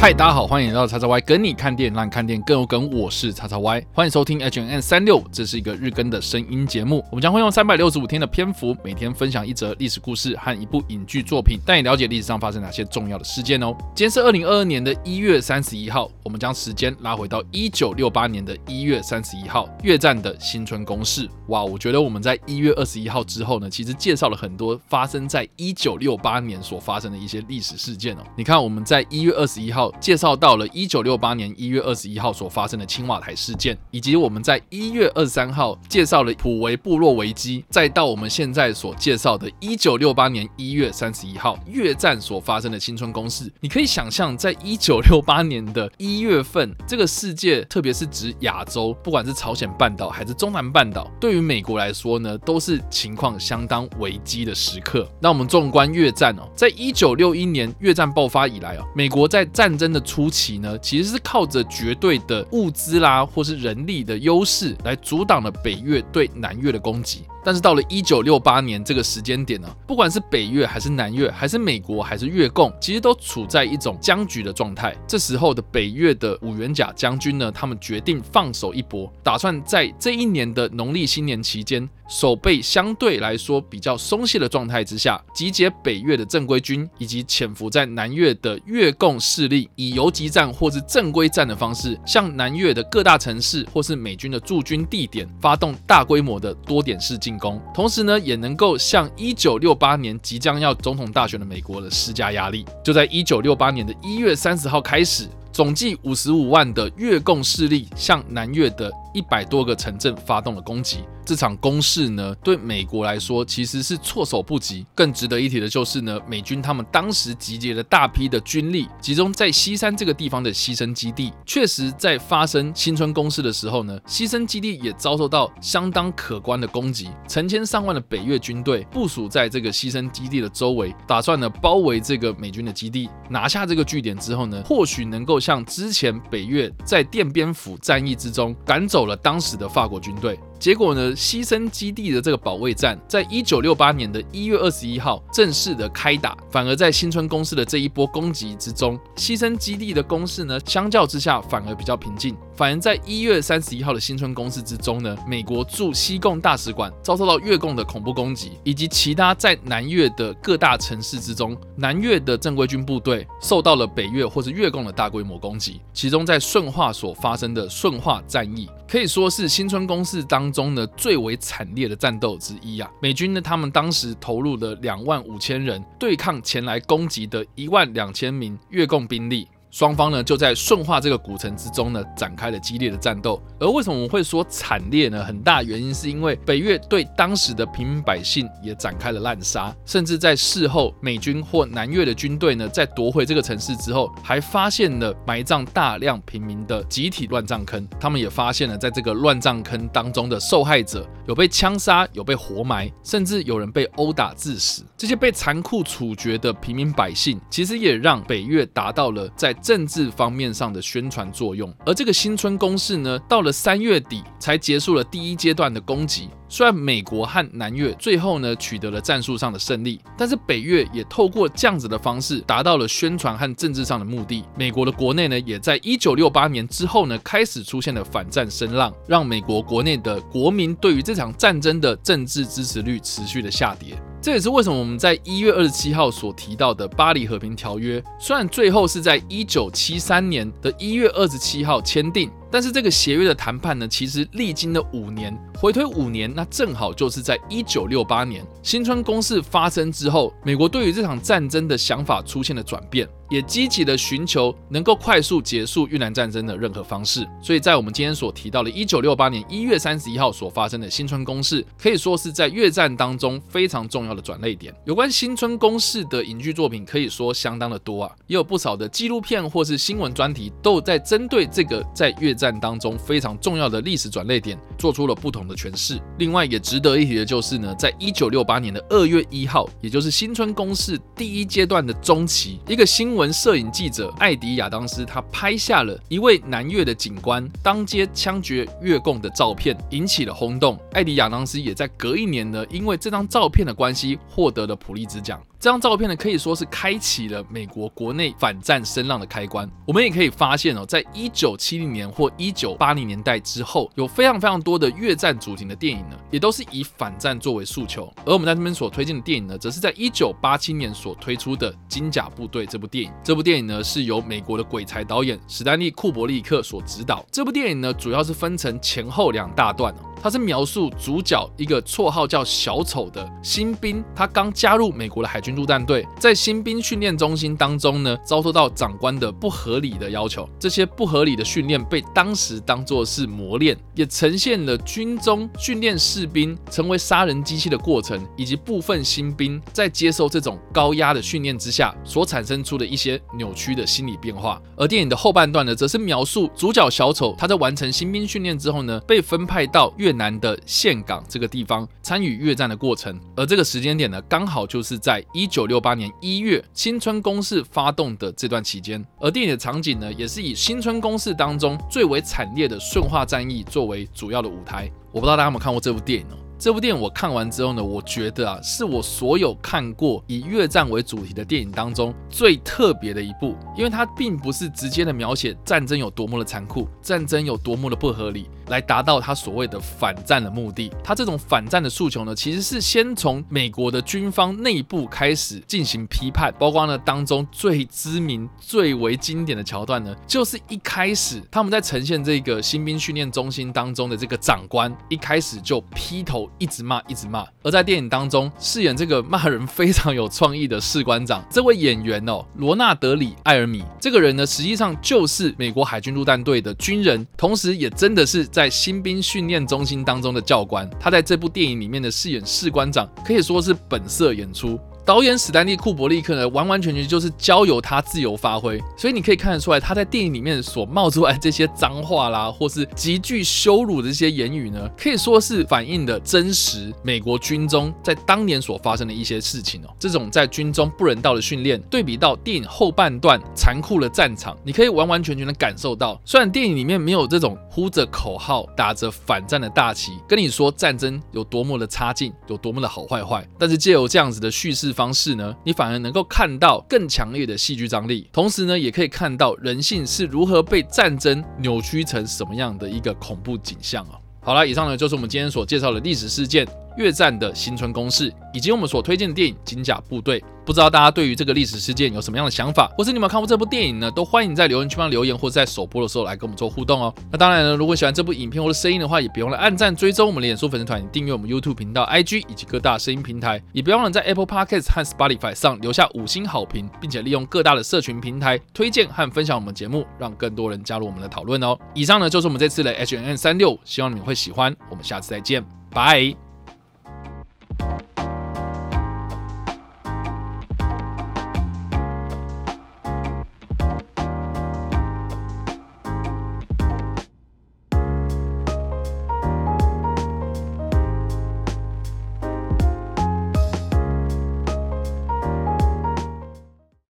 嗨，大家好，欢迎来到叉叉 Y 跟你看电影，让你看电影更有梗。我是叉叉 Y，欢迎收听 H N N 三六，这是一个日更的声音节目。我们将会用三百六十五天的篇幅，每天分享一则历史故事和一部影剧作品，带你了解历史上发生哪些重要的事件哦。今天是二零二二年的一月三十一号，我们将时间拉回到一九六八年的一月三十一号，越战的新春攻势。哇，我觉得我们在一月二十一号之后呢，其实介绍了很多发生在一九六八年所发生的一些历史事件哦。你看，我们在一月二十一号。介绍到了一九六八年一月二十一号所发生的青瓦台事件，以及我们在一月二十三号介绍了普维部落危机，再到我们现在所介绍的一九六八年一月三十一号越战所发生的青春攻势。你可以想象，在一九六八年的一月份，这个世界，特别是指亚洲，不管是朝鲜半岛还是中南半岛，对于美国来说呢，都是情况相当危机的时刻。那我们纵观越战哦，在一九六一年越战爆发以来哦，美国在战争的初期呢，其实是靠着绝对的物资啦，或是人力的优势来阻挡了北越对南越的攻击。但是到了一九六八年这个时间点呢，不管是北越还是南越，还是美国还是越共，其实都处在一种僵局的状态。这时候的北越的五元甲将军呢，他们决定放手一搏，打算在这一年的农历新年期间。守备相对来说比较松懈的状态之下，集结北越的正规军以及潜伏在南越的越共势力，以游击战或是正规战的方式，向南越的各大城市或是美军的驻军地点发动大规模的多点式进攻，同时呢，也能够向一九六八年即将要总统大选的美国的施加压力。就在一九六八年的一月三十号开始。总计五十五万的越共势力向南越的一百多个城镇发动了攻击。这场攻势呢，对美国来说其实是措手不及。更值得一提的就是呢，美军他们当时集结了大批的军力，集中在西山这个地方的牺牲基地。确实，在发生新春攻势的时候呢，牺牲基地也遭受到相当可观的攻击。成千上万的北越军队部署在这个牺牲基地的周围，打算呢包围这个美军的基地，拿下这个据点之后呢，或许能够。像之前北越在奠边府战役之中赶走了当时的法国军队。结果呢？牺牲基地的这个保卫战，在一九六八年的一月二十一号正式的开打，反而在新春攻势的这一波攻击之中，牺牲基地的攻势呢，相较之下反而比较平静。反而在一月三十一号的新春攻势之中呢，美国驻西贡大使馆遭受到越共的恐怖攻击，以及其他在南越的各大城市之中，南越的正规军部队受到了北越或是越共的大规模攻击。其中在顺化所发生的顺化战役，可以说是新春攻势当。中呢最为惨烈的战斗之一啊，美军呢他们当时投入了两万五千人对抗前来攻击的一万两千名越共兵力。双方呢就在顺化这个古城之中呢展开了激烈的战斗，而为什么我们会说惨烈呢？很大原因是因为北越对当时的平民百姓也展开了滥杀，甚至在事后美军或南越的军队呢在夺回这个城市之后，还发现了埋葬大量平民的集体乱葬坑。他们也发现了在这个乱葬坑当中的受害者有被枪杀，有被活埋，甚至有人被殴打致死。这些被残酷处决的平民百姓，其实也让北越达到了在政治方面上的宣传作用，而这个新春攻势呢，到了三月底才结束了第一阶段的攻击。虽然美国和南越最后呢取得了战术上的胜利，但是北越也透过这样子的方式达到了宣传和政治上的目的。美国的国内呢，也在一九六八年之后呢，开始出现了反战声浪，让美国国内的国民对于这场战争的政治支持率持续的下跌。这也是为什么我们在一月二十七号所提到的巴黎和平条约，虽然最后是在一九七三年的一月二十七号签订。但是这个协约的谈判呢，其实历经了五年，回推五年，那正好就是在一九六八年新春攻势发生之后，美国对于这场战争的想法出现了转变。也积极的寻求能够快速结束越南战争的任何方式，所以在我们今天所提到的1968年1月31号所发生的新春攻势，可以说是在越战当中非常重要的转捩点。有关新春攻势的影剧作品可以说相当的多啊，也有不少的纪录片或是新闻专题都有在针对这个在越战。当中非常重要的历史转捩点，做出了不同的诠释。另外也值得一提的就是呢，在一九六八年的二月一号，也就是新春攻势第一阶段的中期，一个新闻摄影记者艾迪亚当斯他拍下了一位南越的警官当街枪决越共的照片，引起了轰动。艾迪亚当斯也在隔一年呢，因为这张照片的关系，获得了普利兹奖。这张照片呢，可以说是开启了美国国内反战声浪的开关。我们也可以发现哦，在一九七零年或一九八零年代之后，有非常非常多的越战主题的电影呢，也都是以反战作为诉求。而我们在这边所推荐的电影呢，则是在一九八七年所推出的《金甲部队》这部电影。这部电影呢，是由美国的鬼才导演史丹利·库伯利克所执导。这部电影呢，主要是分成前后两大段它是描述主角一个绰号叫小丑的新兵，他刚加入美国的海军陆战队，在新兵训练中心当中呢，遭受到长官的不合理的要求。这些不合理的训练被当时当作是磨练，也呈现了军中训练士兵成为杀人机器的过程，以及部分新兵在接受这种高压的训练之下所产生出的一些扭曲的心理变化。而电影的后半段呢，则是描述主角小丑他在完成新兵训练之后呢，被分派到越南的岘港这个地方参与越战的过程，而这个时间点呢，刚好就是在一九六八年一月新春攻势发动的这段期间，而电影的场景呢，也是以新春攻势当中最为惨烈的顺化战役作为主要的舞台。我不知道大家有没有看过这部电影哦？这部电影我看完之后呢，我觉得啊，是我所有看过以越战为主题的电影当中最特别的一部，因为它并不是直接的描写战争有多么的残酷，战争有多么的不合理，来达到他所谓的反战的目的。他这种反战的诉求呢，其实是先从美国的军方内部开始进行批判，包括呢当中最知名、最为经典的桥段呢，就是一开始他们在呈现这个新兵训练中心当中的这个长官，一开始就劈头。一直骂，一直骂。而在电影当中饰演这个骂人非常有创意的士官长，这位演员哦，罗纳德里埃尔米，这个人呢，实际上就是美国海军陆战队的军人，同时也真的是在新兵训练中心当中的教官。他在这部电影里面的饰演士官长，可以说是本色演出。导演史丹利·库伯利克呢，完完全全就是交由他自由发挥，所以你可以看得出来，他在电影里面所冒出来这些脏话啦，或是极具羞辱的这些言语呢，可以说是反映的真实美国军中在当年所发生的一些事情哦。这种在军中不人道的训练，对比到电影后半段残酷的战场，你可以完完全全的感受到，虽然电影里面没有这种呼着口号、打着反战的大旗，跟你说战争有多么的差劲，有多么的好坏坏，但是借由这样子的叙事。方式呢，你反而能够看到更强烈的戏剧张力，同时呢，也可以看到人性是如何被战争扭曲成什么样的一个恐怖景象啊！好了，以上呢就是我们今天所介绍的历史事件。越战的新春攻势，以及我们所推荐的电影《金甲部队》，不知道大家对于这个历史事件有什么样的想法，或是你们看过这部电影呢？都欢迎在留言区方留言，或者在首播的时候来跟我们做互动哦。那当然呢，如果喜欢这部影片或者声音的话，也别忘了按赞、追踪我们的脸书粉丝团、订阅我们 YouTube 频道、IG 以及各大声音平台，也别忘了在 Apple Podcast 和 Spotify 上留下五星好评，并且利用各大的社群平台推荐和分享我们节目，让更多人加入我们的讨论哦。以上呢就是我们这次的 H N N 三六，希望你们会喜欢。我们下次再见，拜。